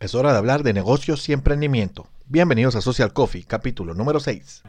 Es hora de hablar de negocios y emprendimiento. Bienvenidos a Social Coffee, capítulo número 6.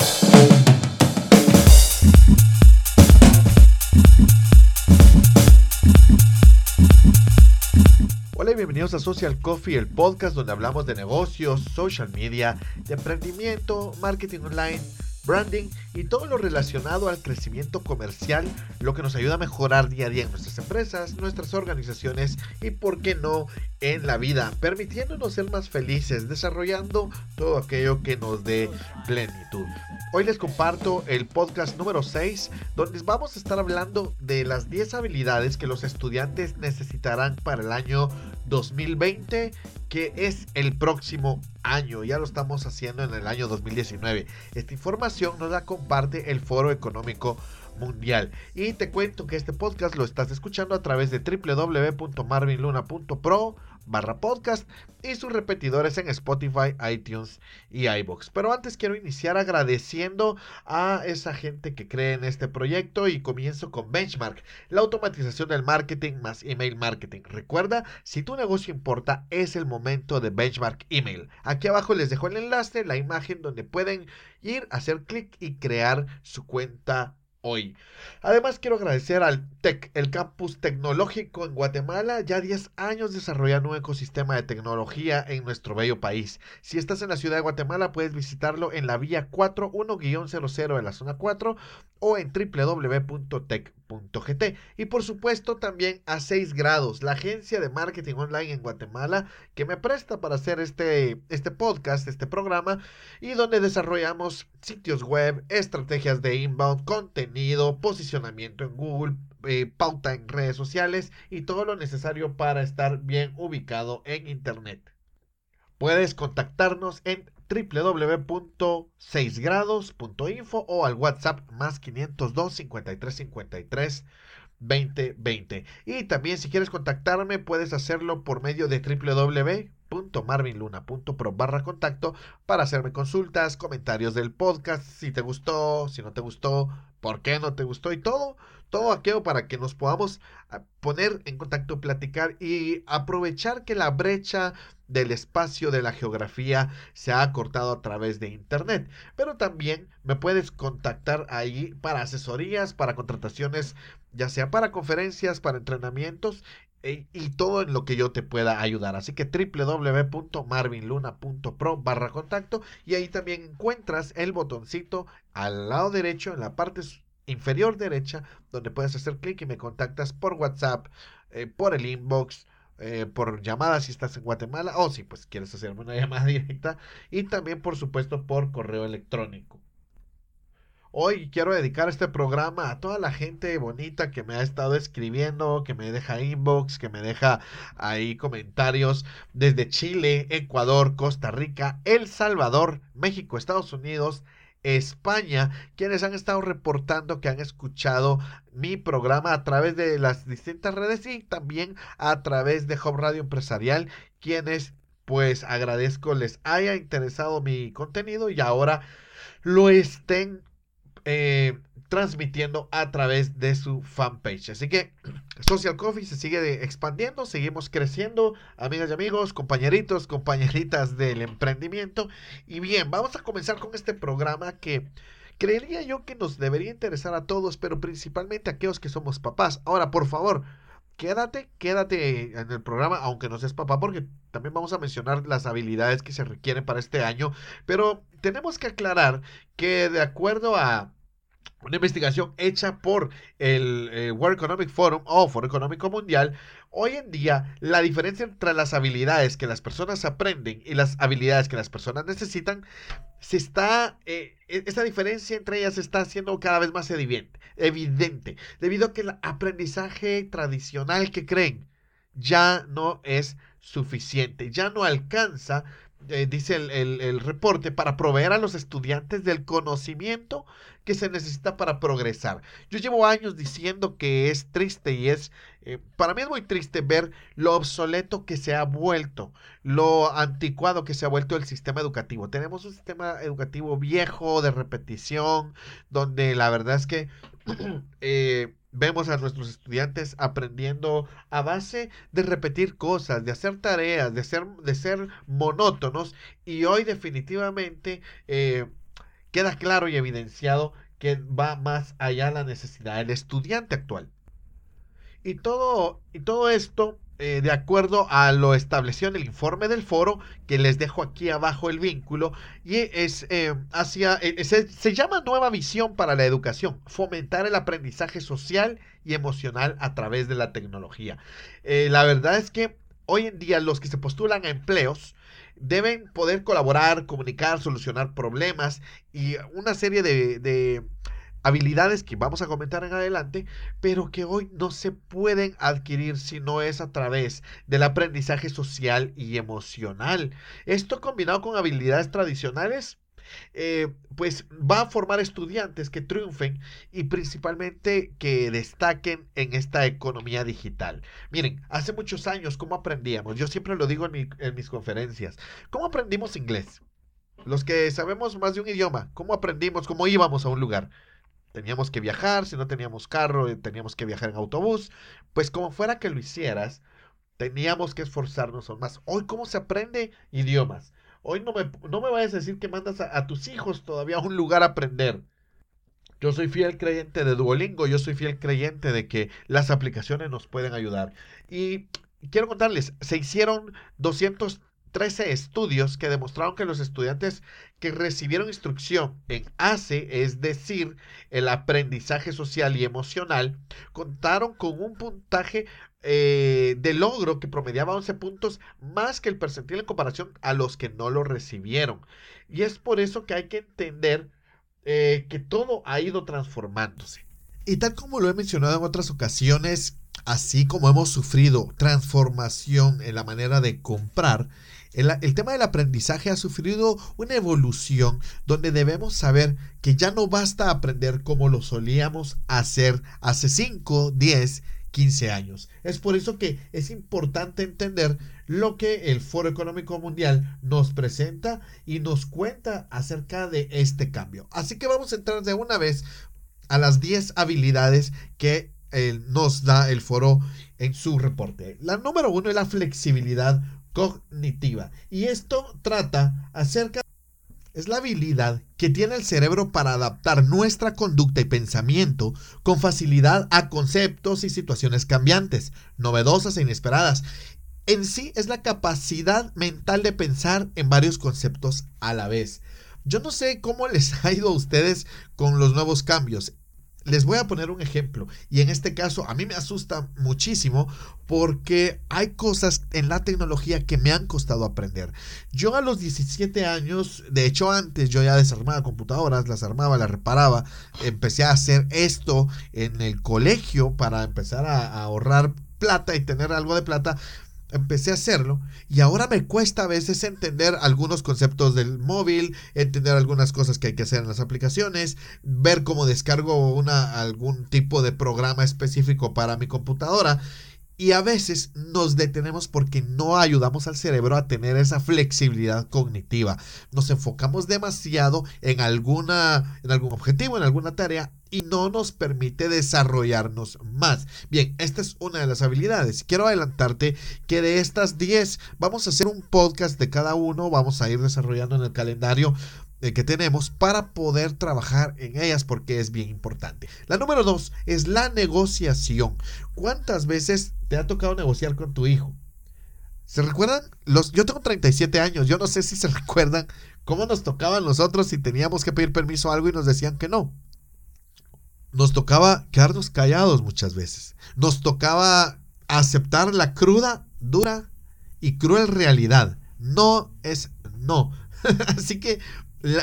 Hola y bienvenidos a Social Coffee, el podcast donde hablamos de negocios, social media, de emprendimiento, marketing online branding y todo lo relacionado al crecimiento comercial, lo que nos ayuda a mejorar día a día en nuestras empresas, nuestras organizaciones y, por qué no, en la vida, permitiéndonos ser más felices, desarrollando todo aquello que nos dé plenitud. Hoy les comparto el podcast número 6, donde vamos a estar hablando de las 10 habilidades que los estudiantes necesitarán para el año 2020 que es el próximo año. Ya lo estamos haciendo en el año 2019. Esta información nos la comparte el Foro Económico. Y te cuento que este podcast lo estás escuchando a través de www.marvinluna.pro barra podcast y sus repetidores en Spotify, iTunes y iBox. Pero antes quiero iniciar agradeciendo a esa gente que cree en este proyecto y comienzo con Benchmark, la automatización del marketing más email marketing. Recuerda, si tu negocio importa, es el momento de Benchmark Email. Aquí abajo les dejo el enlace, la imagen donde pueden ir, hacer clic y crear su cuenta hoy. Además quiero agradecer al TEC, el campus tecnológico en Guatemala, ya 10 años desarrollando un ecosistema de tecnología en nuestro bello país. Si estás en la ciudad de Guatemala puedes visitarlo en la vía 41-00 de la zona 4 o en www.tech.com .gt. Y por supuesto también a 6 grados, la agencia de marketing online en Guatemala que me presta para hacer este, este podcast, este programa, y donde desarrollamos sitios web, estrategias de inbound, contenido, posicionamiento en Google, eh, pauta en redes sociales y todo lo necesario para estar bien ubicado en Internet. Puedes contactarnos en www.6grados.info o al WhatsApp más 502 53 53 2020. Y también si quieres contactarme puedes hacerlo por medio de www.marvinluna.pro barra contacto para hacerme consultas, comentarios del podcast, si te gustó, si no te gustó, por qué no te gustó y todo, todo aquello para que nos podamos ah, poner en contacto, platicar y aprovechar que la brecha del espacio de la geografía se ha cortado a través de internet. Pero también me puedes contactar ahí para asesorías, para contrataciones, ya sea para conferencias, para entrenamientos e, y todo en lo que yo te pueda ayudar. Así que www.marvinluna.pro barra contacto y ahí también encuentras el botoncito al lado derecho en la parte inferior derecha donde puedes hacer clic y me contactas por WhatsApp, eh, por el inbox eh, por llamada si estás en Guatemala o si pues quieres hacerme una llamada directa y también por supuesto por correo electrónico. Hoy quiero dedicar este programa a toda la gente bonita que me ha estado escribiendo, que me deja inbox, que me deja ahí comentarios desde Chile, Ecuador, Costa Rica, El Salvador, México, Estados Unidos, España, quienes han estado reportando que han escuchado mi programa a través de las distintas redes y también a través de Home Radio Empresarial, quienes pues agradezco les haya interesado mi contenido y ahora lo estén eh, transmitiendo a través de su fanpage. Así que Social Coffee se sigue expandiendo, seguimos creciendo, amigas y amigos, compañeritos, compañeritas del emprendimiento. Y bien, vamos a comenzar con este programa que creería yo que nos debería interesar a todos, pero principalmente a aquellos que somos papás. Ahora, por favor, quédate, quédate en el programa, aunque no seas papá, porque también vamos a mencionar las habilidades que se requieren para este año. Pero tenemos que aclarar que de acuerdo a una investigación hecha por el eh, World Economic Forum o Foro Económico Mundial, hoy en día la diferencia entre las habilidades que las personas aprenden y las habilidades que las personas necesitan, se está, eh, e, esta diferencia entre ellas está siendo cada vez más evidente, evidente, debido a que el aprendizaje tradicional que creen ya no es suficiente, ya no alcanza eh, dice el, reporte, para proveer a los estudiantes del conocimiento que se necesita para progresar. Yo llevo años diciendo que es triste y es, eh, para mí es muy triste ver lo obsoleto que se ha vuelto, lo anticuado que se ha vuelto el sistema educativo. Tenemos un sistema educativo viejo, de repetición, donde la verdad es que... Eh, vemos a nuestros estudiantes aprendiendo a base de repetir cosas, de hacer tareas, de ser, de ser monótonos y hoy definitivamente eh, queda claro y evidenciado que va más allá la necesidad del estudiante actual. Y todo, y todo esto eh, de acuerdo a lo establecido en el informe del foro, que les dejo aquí abajo el vínculo, y es eh, hacia, eh, se, llama Nueva Visión para la Educación, fomentar el aprendizaje social y emocional a través de la tecnología. la verdad es que hoy en día los que se postulan a empleos, deben poder colaborar, comunicar, solucionar problemas y una serie de, de habilidades que vamos a comentar en adelante, pero que hoy no se pueden adquirir si no es a través del aprendizaje social y emocional. Esto combinado con habilidades tradicionales, eh, pues va a formar estudiantes que triunfen y principalmente que destaquen en esta economía digital. Miren, hace muchos años, ¿cómo aprendíamos? Yo siempre lo digo en, en mis conferencias. ¿Cómo aprendimos inglés? Los que sabemos más de un idioma, ¿cómo aprendimos? ¿Cómo íbamos a un lugar? Teníamos que viajar, si no teníamos carro, eh, teníamos que viajar en autobús, pues como fuera que lo hicieras, teníamos que esforzarnos aún más. Hoy, ¿cómo se aprende idiomas? Hoy no me, no me vayas a decir que mandas a, a tus hijos todavía a un lugar a aprender. Yo soy fiel creyente de Duolingo, yo soy fiel creyente de que las aplicaciones nos pueden ayudar. Y quiero contarles, se hicieron 200 13 estudios que demostraron que los estudiantes que recibieron instrucción en ACE, es decir, el aprendizaje social y emocional, contaron con un puntaje eh, de logro que promediaba 11 puntos más que el percentil en comparación a los que no lo recibieron. Y es por eso que hay que entender eh, que todo ha ido transformándose. Y tal como lo he mencionado en otras ocasiones, así como hemos sufrido transformación en la manera de comprar, el, tema del aprendizaje ha sufrido una evolución donde debemos saber que ya no basta aprender como lo solíamos hacer hace 5, 10, 15 años. Es por eso que es importante entender lo que el Foro Económico Mundial nos presenta y nos cuenta acerca de este cambio. Así que vamos a entrar de una vez a las 10 habilidades que eh, nos da el foro en su reporte. La número uno es la flexibilidad cognitiva. Y esto trata acerca es la habilidad que tiene el cerebro para adaptar nuestra conducta y pensamiento con facilidad a conceptos y situaciones cambiantes, novedosas e inesperadas. En sí es la capacidad mental de pensar en varios conceptos a la vez. Yo no sé cómo les ha ido a ustedes con los nuevos cambios. Les voy a poner un ejemplo y en este caso a mí me asusta muchísimo porque hay cosas en la tecnología que me han costado aprender. Yo a los 17 años, de hecho antes yo ya desarmaba computadoras, las armaba, las reparaba, empecé a hacer esto en el colegio para empezar a, ahorrar plata y tener algo de plata, empecé a hacerlo y ahora me cuesta a veces entender algunos conceptos del móvil, entender algunas cosas que hay que hacer en las aplicaciones, ver cómo descargo una, algún tipo de programa específico para mi computadora y a veces nos detenemos porque no ayudamos al cerebro a tener esa flexibilidad cognitiva. Nos enfocamos demasiado en, alguna, en algún objetivo, en alguna tarea y no nos permite desarrollarnos más. Bien, esta es una de las habilidades. Quiero adelantarte que de estas 10 vamos a hacer un podcast de cada uno, vamos a ir desarrollando en el calendario eh, que tenemos para poder trabajar en ellas porque es bien importante. La número dos es la negociación. ¿Cuántas veces te ha tocado negociar con tu hijo? ¿Se recuerdan? Los, yo tengo 37 años, yo no sé si se recuerdan cómo nos tocaban nosotros si teníamos que pedir permiso a algo y nos decían que no. Nos tocaba quedarnos callados muchas veces. Nos tocaba aceptar la cruda, dura y cruel realidad. No es no. Así que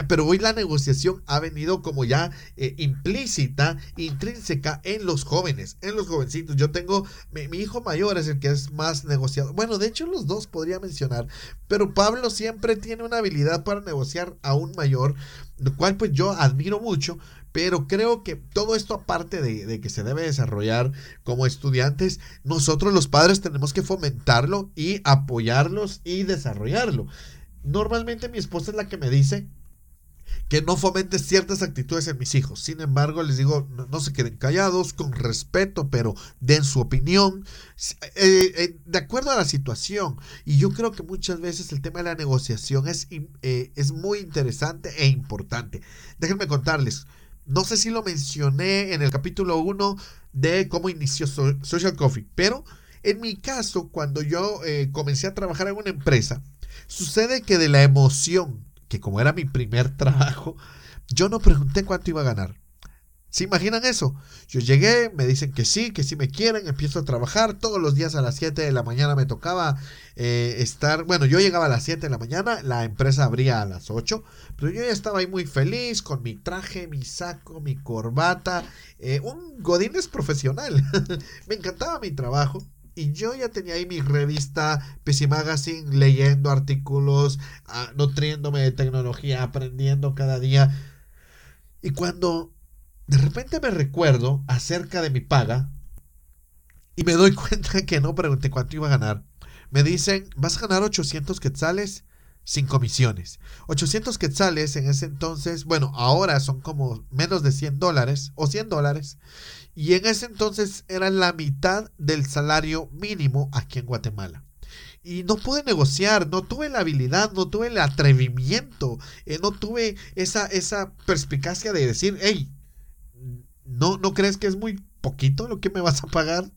pero hoy la negociación ha venido como ya eh, implícita, intrínseca en los jóvenes, en los jovencitos. Yo tengo, mi, hijo mayor es el que es más negociado. Bueno, de hecho los dos podría mencionar, pero Pablo siempre tiene una habilidad para negociar aún mayor, lo cual pues yo admiro mucho, pero creo que todo esto aparte de, de, que se debe desarrollar como estudiantes, nosotros los padres tenemos que fomentarlo y apoyarlos y desarrollarlo. Normalmente mi esposa es la que me dice, que no fomente ciertas actitudes en mis hijos. Sin embargo, les digo, no, se queden callados, con respeto, pero den su opinión eh, eh, de acuerdo a la situación. Y yo creo que muchas veces el tema de la negociación es, eh, es muy interesante e importante. Déjenme contarles, no sé si lo mencioné en el capítulo 1 de cómo inició Social Coffee, pero en mi caso, cuando yo comencé a trabajar en una empresa, sucede que de la emoción que como era mi primer trabajo, yo no pregunté cuánto iba a ganar. ¿Se imaginan eso? Yo llegué, me dicen que sí, que sí me quieren, empiezo a trabajar. Todos los días a las 7 de la mañana me tocaba eh, estar. Bueno, yo llegaba a las 7 de la mañana, la empresa abría a las 8, pero yo ya estaba ahí muy feliz con mi traje, mi saco, mi corbata. Eh, un godines profesional. me encantaba mi trajo. Y yo ya tenía ahí mi revista PC Magazine, leyendo artículos, ah, nutriéndome de tecnología, aprendiendo cada día. Y cuando de repente me recuerdo acerca de mi paga y me doy cuenta que no pregunté cuánto iba a ganar, me dicen, vas a ganar 800 quetzales sin comisiones. 800 quetzales en ese entonces, bueno, ahora son como menos de 100 dólares o 100 dólares. Y en ese entonces era la mitad del salario mínimo aquí en Guatemala. Y no pude negociar, no tuve la habilidad, no tuve el atrevimiento, eh, no tuve esa, esa perspicacia de decir, hey, ¿no, ¿no crees que es muy poquito lo que me vas a pagar?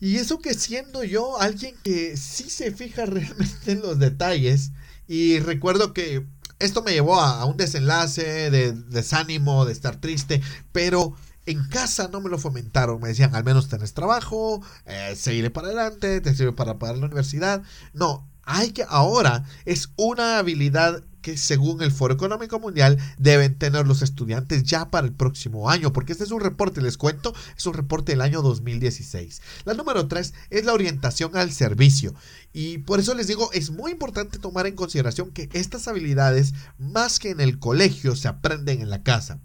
Y eso que siendo yo alguien que sí se fija realmente en los detalles, y recuerdo que esto me llevó a, un desenlace de desánimo, de estar triste, pero en casa no me lo fomentaron, me decían, al menos tenés trabajo, eh, seguiré para adelante, te sirve para pagar la universidad. No, hay que ahora es una habilidad que según el Foro Económico Mundial deben tener los estudiantes ya para el próximo año, porque este es un reporte, les cuento, es un reporte del año 2016. La número tres es la orientación al servicio. Y por eso les digo, es muy importante tomar en consideración que estas habilidades, más que en el colegio, se aprenden en la casa.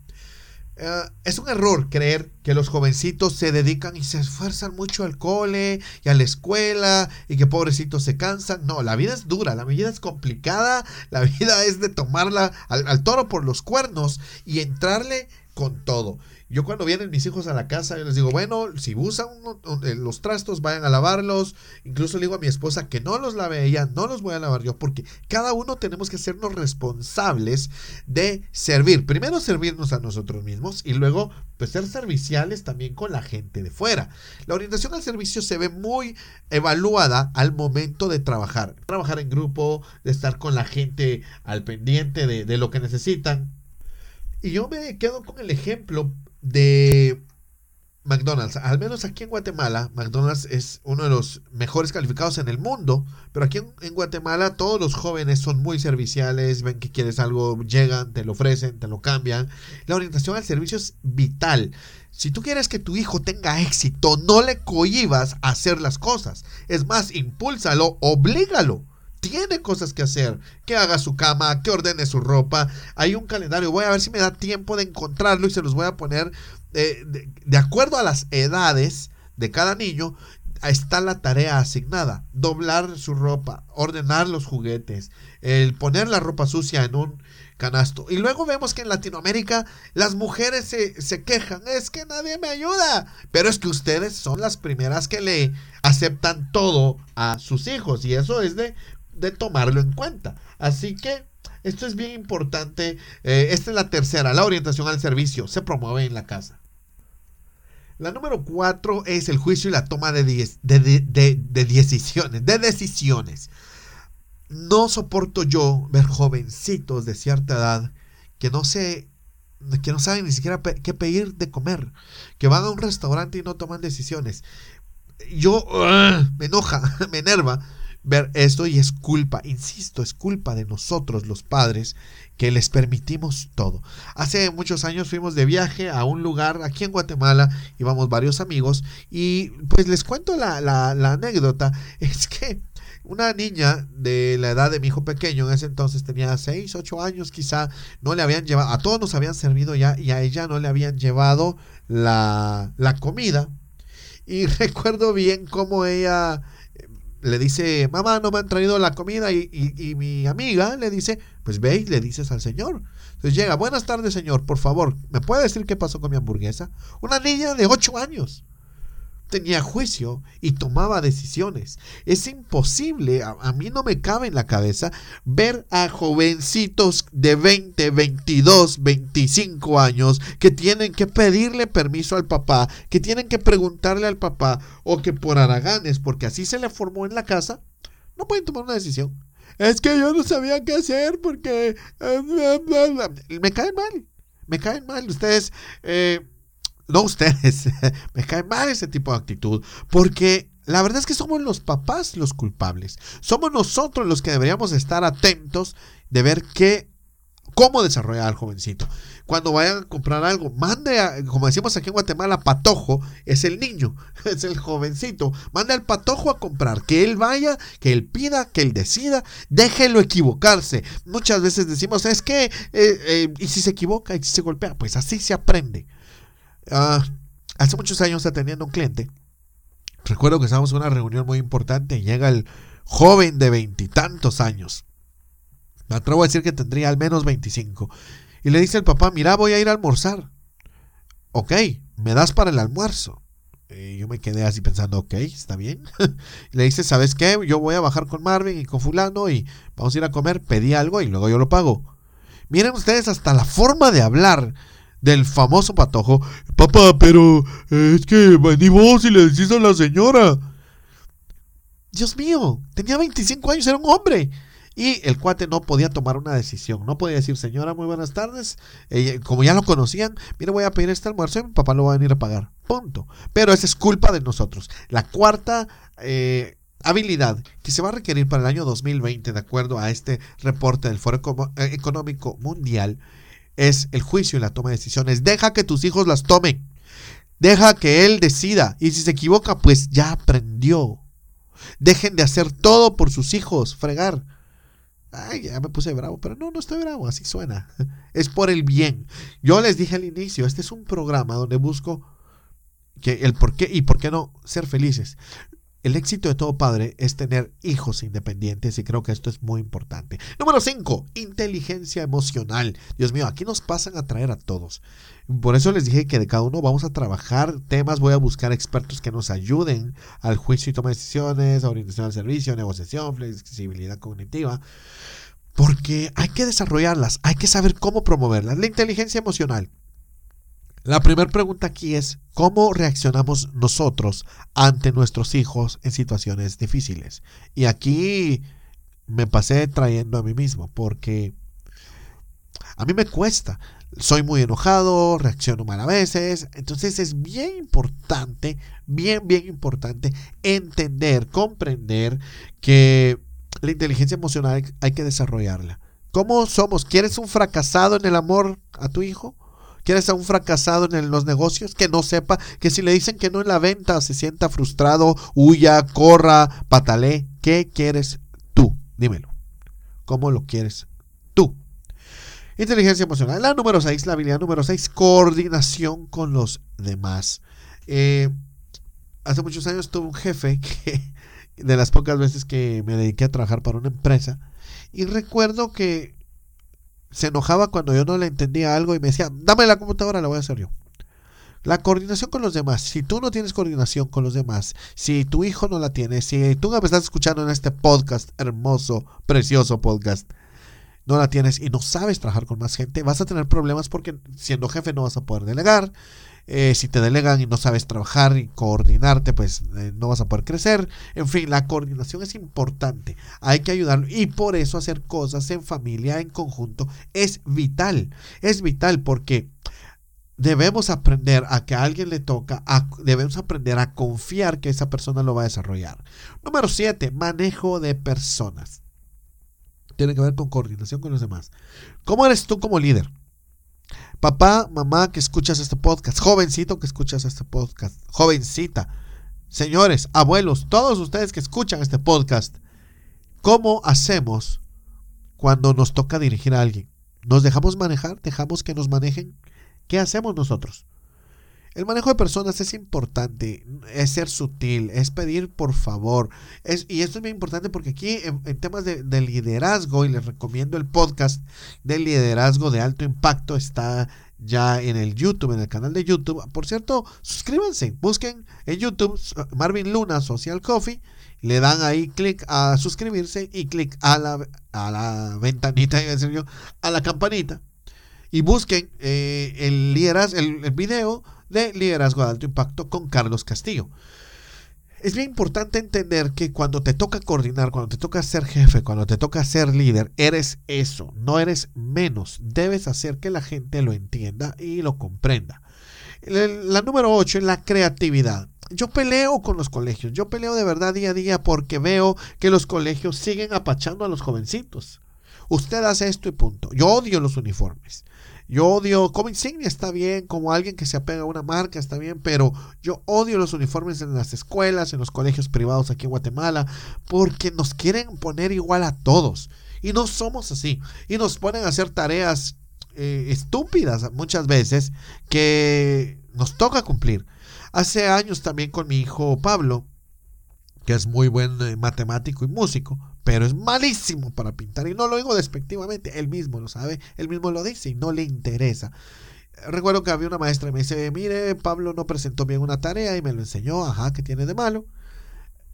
Eh, es un error creer que los jovencitos se dedican y se esfuerzan mucho al cole y a la escuela y que pobrecitos se cansan. No, la vida es dura, la vida es complicada, la vida es de tomarla al toro por los cuernos y entrarle con todo. Yo cuando vienen mis hijos a la casa, yo les digo, bueno, si usan eh, los trastos, vayan a lavarlos. Incluso le digo a mi esposa que no los lave ella, no los voy a lavar yo, porque cada uno tenemos que sernos responsables de servir. Primero servirnos a nosotros mismos y luego pues ser serviciales también con la gente de fuera. La orientación al servicio se ve muy evaluada al momento de trabajar. Trabajar en grupo, de estar con la gente al pendiente de, de lo que necesitan. Y yo me quedo con el ejemplo de McDonald's. Al menos aquí en Guatemala, McDonald's es uno de los mejores calificados en el mundo. Pero aquí en, Guatemala todos los jóvenes son muy serviciales, ven que quieres algo, llegan, te lo ofrecen, te lo cambian. La orientación al servicio es vital. Si tú quieres que tu hijo tenga éxito, no le cohibas a hacer las cosas. Es más, impúlsalo, oblígalo tiene cosas que hacer, que haga su cama, que ordene su ropa. Hay un calendario, voy a ver si me da tiempo de encontrarlo y se los voy a poner eh, de, acuerdo a las edades de cada niño. Está la tarea asignada, doblar su ropa, ordenar los juguetes, el poner la ropa sucia en un canasto. Y luego vemos que en Latinoamérica las mujeres se, se quejan, es que nadie me ayuda. Pero es que ustedes son las primeras que le aceptan todo a sus hijos y eso es de de tomarlo en cuenta. Así que esto es bien importante. Eh, esta es la tercera, la orientación al servicio. Se promueve en la casa. La número cuatro es el juicio y la toma de, de, decisiones. De decisiones. No soporto yo ver jovencitos de cierta edad que no se que no saben ni siquiera qué pedir de comer, que van a un restaurante y no toman decisiones. Yo me enoja, me enerva ver esto y es culpa, insisto, es culpa de nosotros los padres que les permitimos todo. Hace muchos años fuimos de viaje a un lugar aquí en Guatemala, íbamos varios amigos y pues les cuento la, anécdota, es que una niña de la edad de mi hijo pequeño, en ese entonces tenía 6, 8 años quizá, no le habían llevado, a todos nos habían servido ya y a ella no le habían llevado la, la comida. Y recuerdo bien cómo ella le dice, mamá, no me han traído la comida y, y, mi amiga le dice, pues ve y le dices al señor. Entonces llega, buenas tardes señor, por favor, ¿me puede decir qué pasó con mi hamburguesa? Una niña de 8 años tenía juicio y tomaba decisiones. Es imposible, a, mí no me cabe en la cabeza ver a jovencitos de 20, 22, 25 años que tienen que pedirle permiso al papá, que tienen que preguntarle al papá o que por haraganes, porque así se le formó en la casa, no pueden tomar una decisión. Es que yo no sabía qué hacer porque... Eh, me caen mal, me caen mal. Ustedes... Eh, no ustedes, me cae mal ese tipo de actitud, porque la verdad es que somos los papás los culpables. Somos nosotros los que deberíamos estar atentos de ver qué, cómo desarrollar al jovencito. Cuando vayan a comprar algo, mande, a, como decimos aquí en Guatemala, patojo, es el niño, es el jovencito. Mande al patojo a comprar, que él vaya, que él pida, que él decida, déjelo equivocarse. Muchas veces decimos, es que, eh, eh, ¿y si se equivoca? ¿Y si se golpea? Pues así se aprende. Ah, hace muchos años atendiendo a un cliente, recuerdo que estábamos en una reunión muy importante y llega el joven de veintitantos años. Me atrevo a decir que tendría al menos 25. Y le dice el papá, mira, voy a ir a almorzar. Ok, me das para el almuerzo. Y yo me quedé así pensando, ok, está bien. y le dice, ¿sabes qué? Yo voy a bajar con Marvin y con fulano y vamos a ir a comer, pedí algo y luego yo lo pago. Miren ustedes hasta la forma de hablar del famoso patojo, papá, pero es que ni vos y le decís a la señora. Dios mío, tenía 25 años, era un hombre. Y el cuate no podía tomar una decisión, no podía decir, señora, muy buenas tardes. como ya lo conocían, mire, voy a pedir este almuerzo y mi papá lo va a venir a pagar. Punto. Pero esa es culpa de nosotros. La cuarta eh, habilidad que se va a requerir para el año 2020, de acuerdo a este reporte del Foro Económico Mundial, es el juicio y la toma de decisiones. Deja que tus hijos las tomen. Deja que él decida. Y si se equivoca, pues ya aprendió. Dejen de hacer todo por sus hijos, fregar. Ay, ya me puse bravo, pero no, no estoy bravo, así suena. Es por el bien. Yo les dije al inicio, este es un programa donde busco que el por qué y por qué no ser felices. El éxito de todo padre es tener hijos independientes y creo que esto es muy importante. Número 5, inteligencia emocional. Dios mío, aquí nos pasan a traer a todos. Por eso les dije que de cada uno vamos a trabajar temas, voy a buscar expertos que nos ayuden al juicio y toma de decisiones, orientación al servicio, negociación, flexibilidad cognitiva. Porque hay que desarrollarlas, hay que saber cómo promoverlas. La inteligencia emocional la primera pregunta aquí es, ¿cómo reaccionamos nosotros ante nuestros hijos en situaciones difíciles? Y aquí me pasé trayendo a mí mismo, porque a mí me cuesta. Soy muy enojado, reacciono mal a veces. Entonces es bien importante, bien, bien importante entender, comprender que la inteligencia emocional hay que desarrollarla. ¿Cómo somos? ¿Quieres un fracasado en el amor a tu hijo? ¿Quieres a un fracasado en los negocios que no sepa que si le dicen que no en la venta se sienta frustrado, huya, corra, patalee? ¿Qué quieres tú? Dímelo. ¿Cómo lo quieres tú? Inteligencia emocional. La número 6, la habilidad número 6, coordinación con los demás. Eh, hace muchos años tuve un jefe que, de las pocas veces que me dediqué a trabajar para una empresa, y recuerdo que se enojaba cuando yo no le entendía algo y me decía, dame la computadora, la voy a hacer yo. La coordinación con los demás. Si tú no tienes coordinación con los demás, si tu hijo no la tiene, si tú me estás escuchando en este podcast, hermoso, precioso podcast, no la tienes y no sabes trabajar con más gente, vas a tener problemas porque siendo jefe no vas a poder delegar, eh, si te delegan y no sabes trabajar y coordinarte, pues eh, no vas a poder crecer. En fin, la coordinación es importante. Hay que ayudar y por eso hacer cosas en familia, en conjunto, es vital. Es vital porque debemos aprender a que a alguien le toca, debemos aprender a confiar que esa persona lo va a desarrollar. Número 7, manejo de personas. Tiene que ver con coordinación con los demás. ¿Cómo eres tú como líder? Papá, mamá que escuchas este podcast, jovencito que escuchas este podcast, jovencita, señores, abuelos, todos ustedes que escuchan este podcast, ¿cómo hacemos cuando nos toca dirigir a alguien? ¿Nos dejamos manejar? ¿Dejamos que nos manejen? ¿Qué hacemos nosotros? El manejo de personas es importante, es ser sutil, es pedir por favor. Es, y esto es muy importante porque aquí en, temas de, de, liderazgo, y les recomiendo el podcast de liderazgo de alto impacto, está ya en el YouTube, en el canal de YouTube. Por cierto, suscríbanse, busquen en YouTube Marvin Luna Social Coffee, le dan ahí clic a suscribirse y clic a la, a la ventanita, a la campanita. Y busquen eh, el, liderazgo, el video de liderazgo de alto impacto con Carlos Castillo. Es bien importante entender que cuando te toca coordinar, cuando te toca ser jefe, cuando te toca ser líder, eres eso, no eres menos. Debes hacer que la gente lo entienda y lo comprenda. La número 8 es la creatividad. Yo peleo con los colegios, yo peleo de verdad día a día porque veo que los colegios siguen apachando a los jovencitos. Usted hace esto y punto. Yo odio los uniformes. Yo odio, como insignia está bien, como alguien que se apega a una marca está bien, pero yo odio los uniformes en las escuelas, en los colegios privados aquí en Guatemala, porque nos quieren poner igual a todos. Y no somos así. Y nos ponen a hacer tareas eh, estúpidas muchas veces que nos toca cumplir. Hace años también con mi hijo Pablo, que es muy buen eh, matemático y músico, pero es malísimo para pintar. Y no lo digo despectivamente, él mismo lo sabe, él mismo lo dice y no le interesa. Recuerdo que había una maestra y me dice, mire, Pablo no presentó bien una tarea y me lo enseñó, ajá, ¿qué tiene de malo?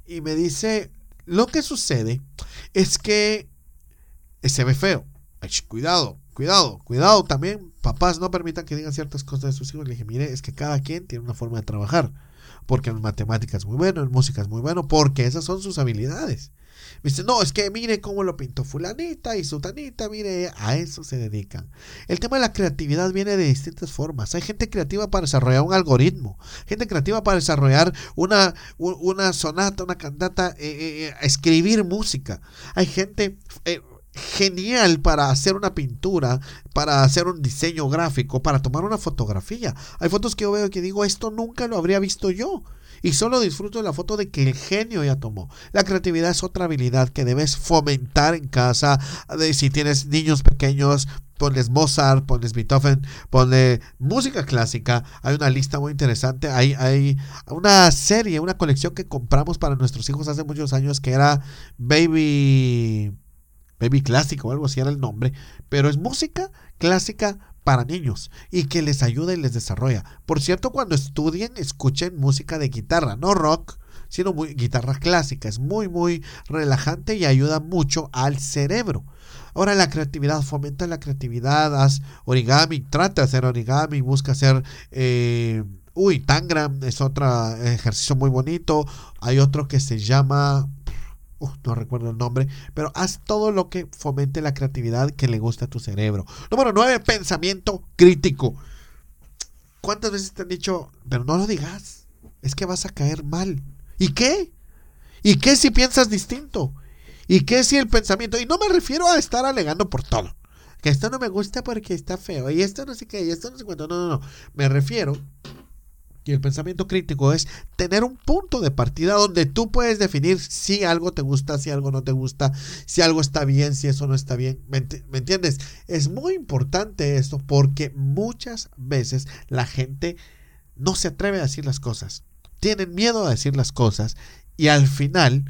Y me dice, lo que sucede es que se ve feo. cuidado, cuidado, cuidado también. Papás no permitan que digan ciertas cosas de sus hijos. Le dije, mire, es que cada quien tiene una forma de trabajar. Porque en matemáticas es muy bueno, en música es muy bueno, porque esas son sus habilidades. Dice, no, es que mire cómo lo pintó fulanita y sutanita, mire, a eso se dedican. El tema de la creatividad viene de distintas formas. Hay gente creativa para desarrollar un algoritmo, gente creativa para desarrollar una, una sonata, una cantata, eh, eh, eh, escribir música. Hay gente... genial para hacer una pintura, para hacer un diseño gráfico, para tomar una fotografía. Hay fotos que yo veo que digo, esto nunca lo habría visto yo y solo disfruto de la foto de que el genio ya tomó. La creatividad es otra habilidad que debes fomentar en casa. De, si tienes niños pequeños, ponles Mozart, ponles Beethoven, ponle música clásica. Hay una lista muy interesante. Hay, hay una serie, una colección que compramos para nuestros hijos hace muchos años que era Baby. Baby Clásico o algo así era el nombre. Pero es música clásica para niños y que les ayuda y les desarrolla. Por cierto, cuando estudien, escuchen música de guitarra, no rock, sino muy, guitarra clásica. Es muy, muy relajante y ayuda mucho al cerebro. Ahora la creatividad, fomenta la creatividad, haz origami, trata de hacer origami, busca hacer... Eh, uy, Tangram es otro ejercicio muy bonito. Hay otro que se llama no recuerdo el nombre, pero haz todo lo que fomente la creatividad que le gusta a tu cerebro. Número 9, pensamiento crítico. ¿Cuántas veces te han dicho, pero no lo digas? Es que vas a caer mal. ¿Y qué? ¿Y qué si piensas distinto? ¿Y qué si el pensamiento? Y no me refiero a estar alegando por todo. Que esto no me gusta porque está feo. Y esto no sé qué. Y esto no sé cuánto. No, no, no. Me refiero y el pensamiento crítico es tener un punto de partida donde tú puedes definir si algo te gusta, si algo no te gusta, si algo está bien, si eso no está bien. ¿Me, entiendes? Es muy importante esto porque muchas veces la gente no se atreve a decir las cosas. Tienen miedo a decir las cosas y al final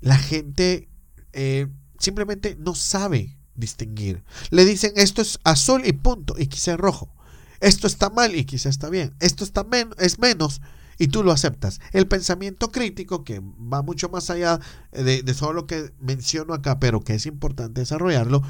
la gente eh, simplemente no sabe distinguir. Le dicen esto es azul y punto y quizá rojo esto está mal y quizá está bien, esto está es menos y tú lo aceptas. El pensamiento crítico, que va mucho más allá de, de lo que menciono acá, pero que es importante desarrollarlo,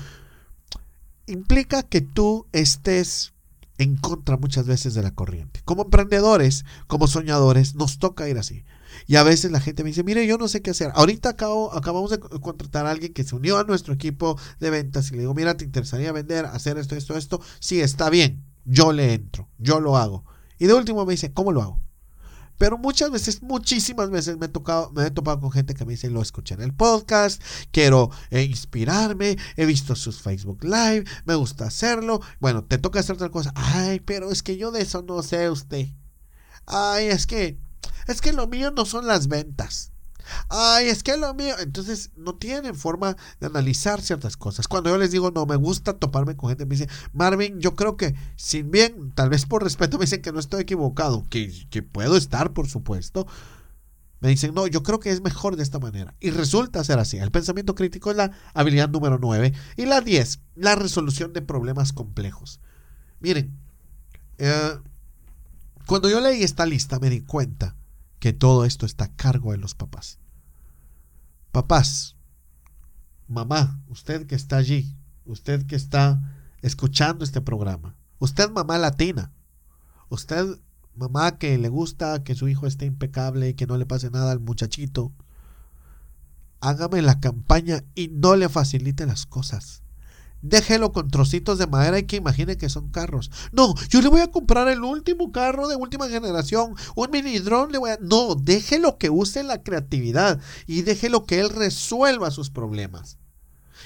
implica que tú estés en contra muchas veces de la corriente. Como emprendedores, como soñadores, nos toca ir así. Y a veces la gente me dice, mire, yo no sé qué hacer. Ahorita acabamos de contratar a alguien que se unió a nuestro equipo de ventas y le digo, mira, ¿te interesaría vender, hacer esto, esto, esto? Sí, está bien yo le entro, yo lo hago. Y de último me dice, ¿cómo lo hago? Pero muchas veces, muchísimas veces me he, tocado, me he topado con gente que me dice, lo escuché en el podcast, quiero eh, inspirarme, he visto sus Facebook Live, me gusta hacerlo. Bueno, te toca hacer otra cosa. Ay, pero es que yo de eso no sé usted. Ay, es que, es que lo mío no son las ventas. Ay, es que lo mío. Entonces no tienen forma de analizar ciertas cosas. Cuando yo les digo, no, me gusta toparme con gente, me dicen, Marvin, yo creo que, sin bien, tal vez por respeto me dicen que no estoy equivocado, que, puedo estar, por supuesto. Me dicen, no, yo creo que es mejor de esta manera. Y resulta ser así. El pensamiento crítico es la habilidad número 9. Y la 10, la resolución de problemas complejos. Miren, eh, cuando yo leí esta lista me di cuenta que todo esto está a cargo de los papás. Papás, mamá, usted que está allí, usted que está escuchando este programa, usted mamá latina, usted mamá que le gusta que su hijo esté impecable y que no le pase nada al muchachito, hágame la campaña y no le facilite las cosas. Déjelo con trocitos de madera y que imagine que son carros. No, yo le voy a comprar el último carro de última generación, un mini drone le voy a... No, déjelo que use la creatividad y déjelo que él resuelva sus problemas.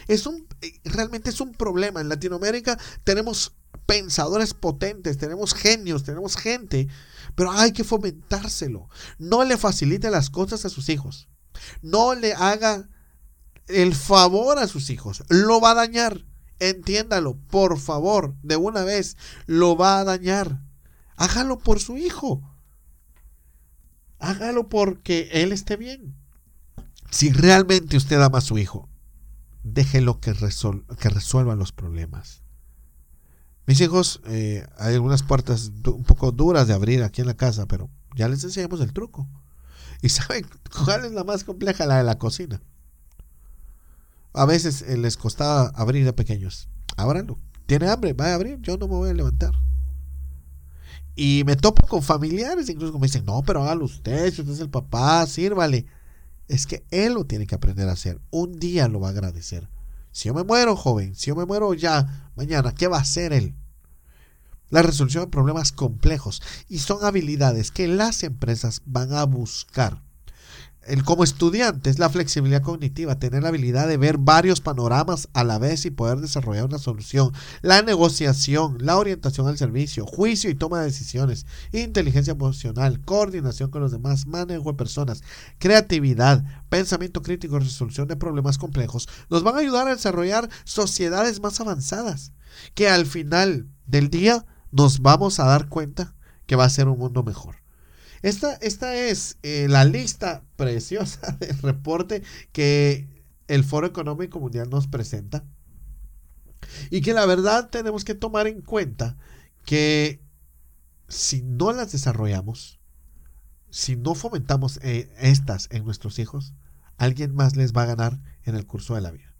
Es un, eh, realmente es un problema. En Latinoamérica tenemos pensadores potentes, tenemos genios, tenemos gente, pero hay que fomentárselo. No le facilite las cosas a sus hijos. No le haga el favor a sus hijos. Lo va a dañar. Entiéndalo, por favor, de una vez. Lo va a dañar. Hágalo por su hijo. Hágalo porque él esté bien. Si realmente usted ama a su hijo, déjelo que, que resuelva los problemas. Mis hijos, eh, hay algunas puertas un poco duras de abrir aquí en la casa, pero ya les enseñamos el truco. ¿Y saben cuál es la más compleja? La de la cocina. A veces eh, les costaba abrir de pequeños. Ábranlo. Tiene hambre, va a abrir, yo no me voy a levantar. Y me topo con familiares, incluso me dicen, no, pero hágalo usted, si usted es el papá, sírvale. Es que él lo tiene que aprender a hacer. Un día lo va a agradecer. Si yo me muero, joven, si yo me muero ya mañana, ¿qué va a hacer él? La resolución de problemas complejos. Y son habilidades que las empresas van a buscar el, como estudiantes, la flexibilidad cognitiva, tener la habilidad de ver varios panoramas a la vez y poder desarrollar una solución, la negociación, la orientación al servicio, juicio y toma de decisiones, inteligencia emocional, coordinación con los demás, manejo de personas, creatividad, pensamiento crítico, resolución de problemas complejos, nos van a ayudar a desarrollar sociedades más avanzadas, que al final del día nos vamos a dar cuenta que va a ser un mundo mejor. Esta, esta es eh, la lista preciosa del reporte que el Foro Económico Mundial nos presenta. Y que la verdad tenemos que tomar en cuenta que si no las desarrollamos, si no fomentamos eh, estas en nuestros hijos, alguien más les va a ganar en el curso de la vida.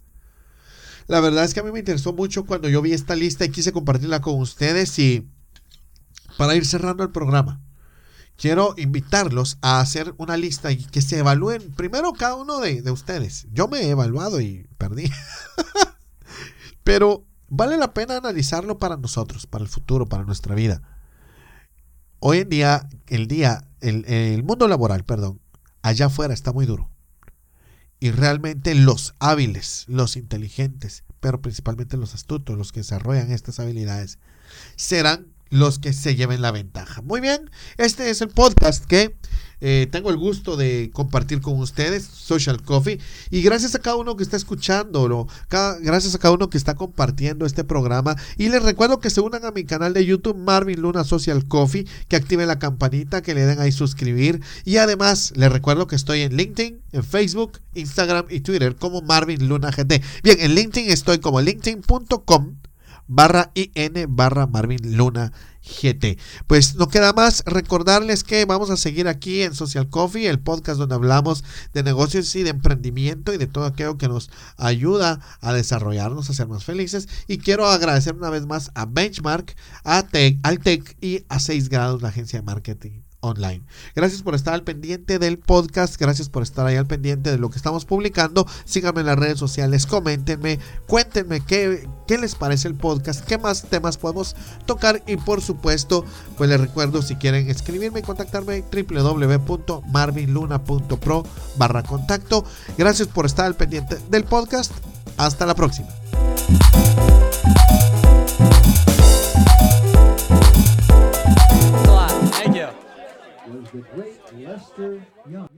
La verdad es que a mí me interesó mucho cuando yo vi esta lista y quise compartirla con ustedes y para ir cerrando el programa quiero invitarlos a hacer una lista y que se evalúen primero cada uno de, ustedes. Yo me he evaluado y perdí. Pero vale la pena analizarlo para nosotros, para el futuro, para nuestra vida. Hoy en día, el día, el, el mundo laboral, perdón, allá afuera está muy duro. Y realmente los hábiles, los inteligentes, pero principalmente los astutos, los que desarrollan estas habilidades, serán los que se lleven la ventaja. Muy bien, este es el podcast que eh, tengo el gusto de compartir con ustedes, Social Coffee, y gracias a cada uno que está escuchándolo, gracias a cada uno que está compartiendo este programa, y les recuerdo que se unan a mi canal de YouTube Marvin Luna Social Coffee, que activen la campanita, que le den ahí suscribir, y además les recuerdo que estoy en LinkedIn, en Facebook, Instagram y Twitter como Marvin Luna GT. Bien, en LinkedIn estoy como linkedin.com barra IN barra Marvin Luna GT. Pues no queda más recordarles que vamos a seguir aquí en Social Coffee, el podcast donde hablamos de negocios y de emprendimiento y de todo aquello que nos ayuda a desarrollarnos, a ser más felices. Y quiero agradecer una vez más a Benchmark, a Tech, al Tech y a 6 grados, la agencia de marketing online. Gracias por estar al pendiente del podcast, gracias por estar ahí al pendiente de lo que estamos publicando. Síganme en las redes sociales, coméntenme, cuéntenme qué, qué les parece el podcast, qué más temas podemos tocar y por supuesto, pues les recuerdo si quieren escribirme y contactarme www.marvinluna.pro barra contacto. Gracias por estar al pendiente del podcast. Hasta la próxima. Was the great Lester Young.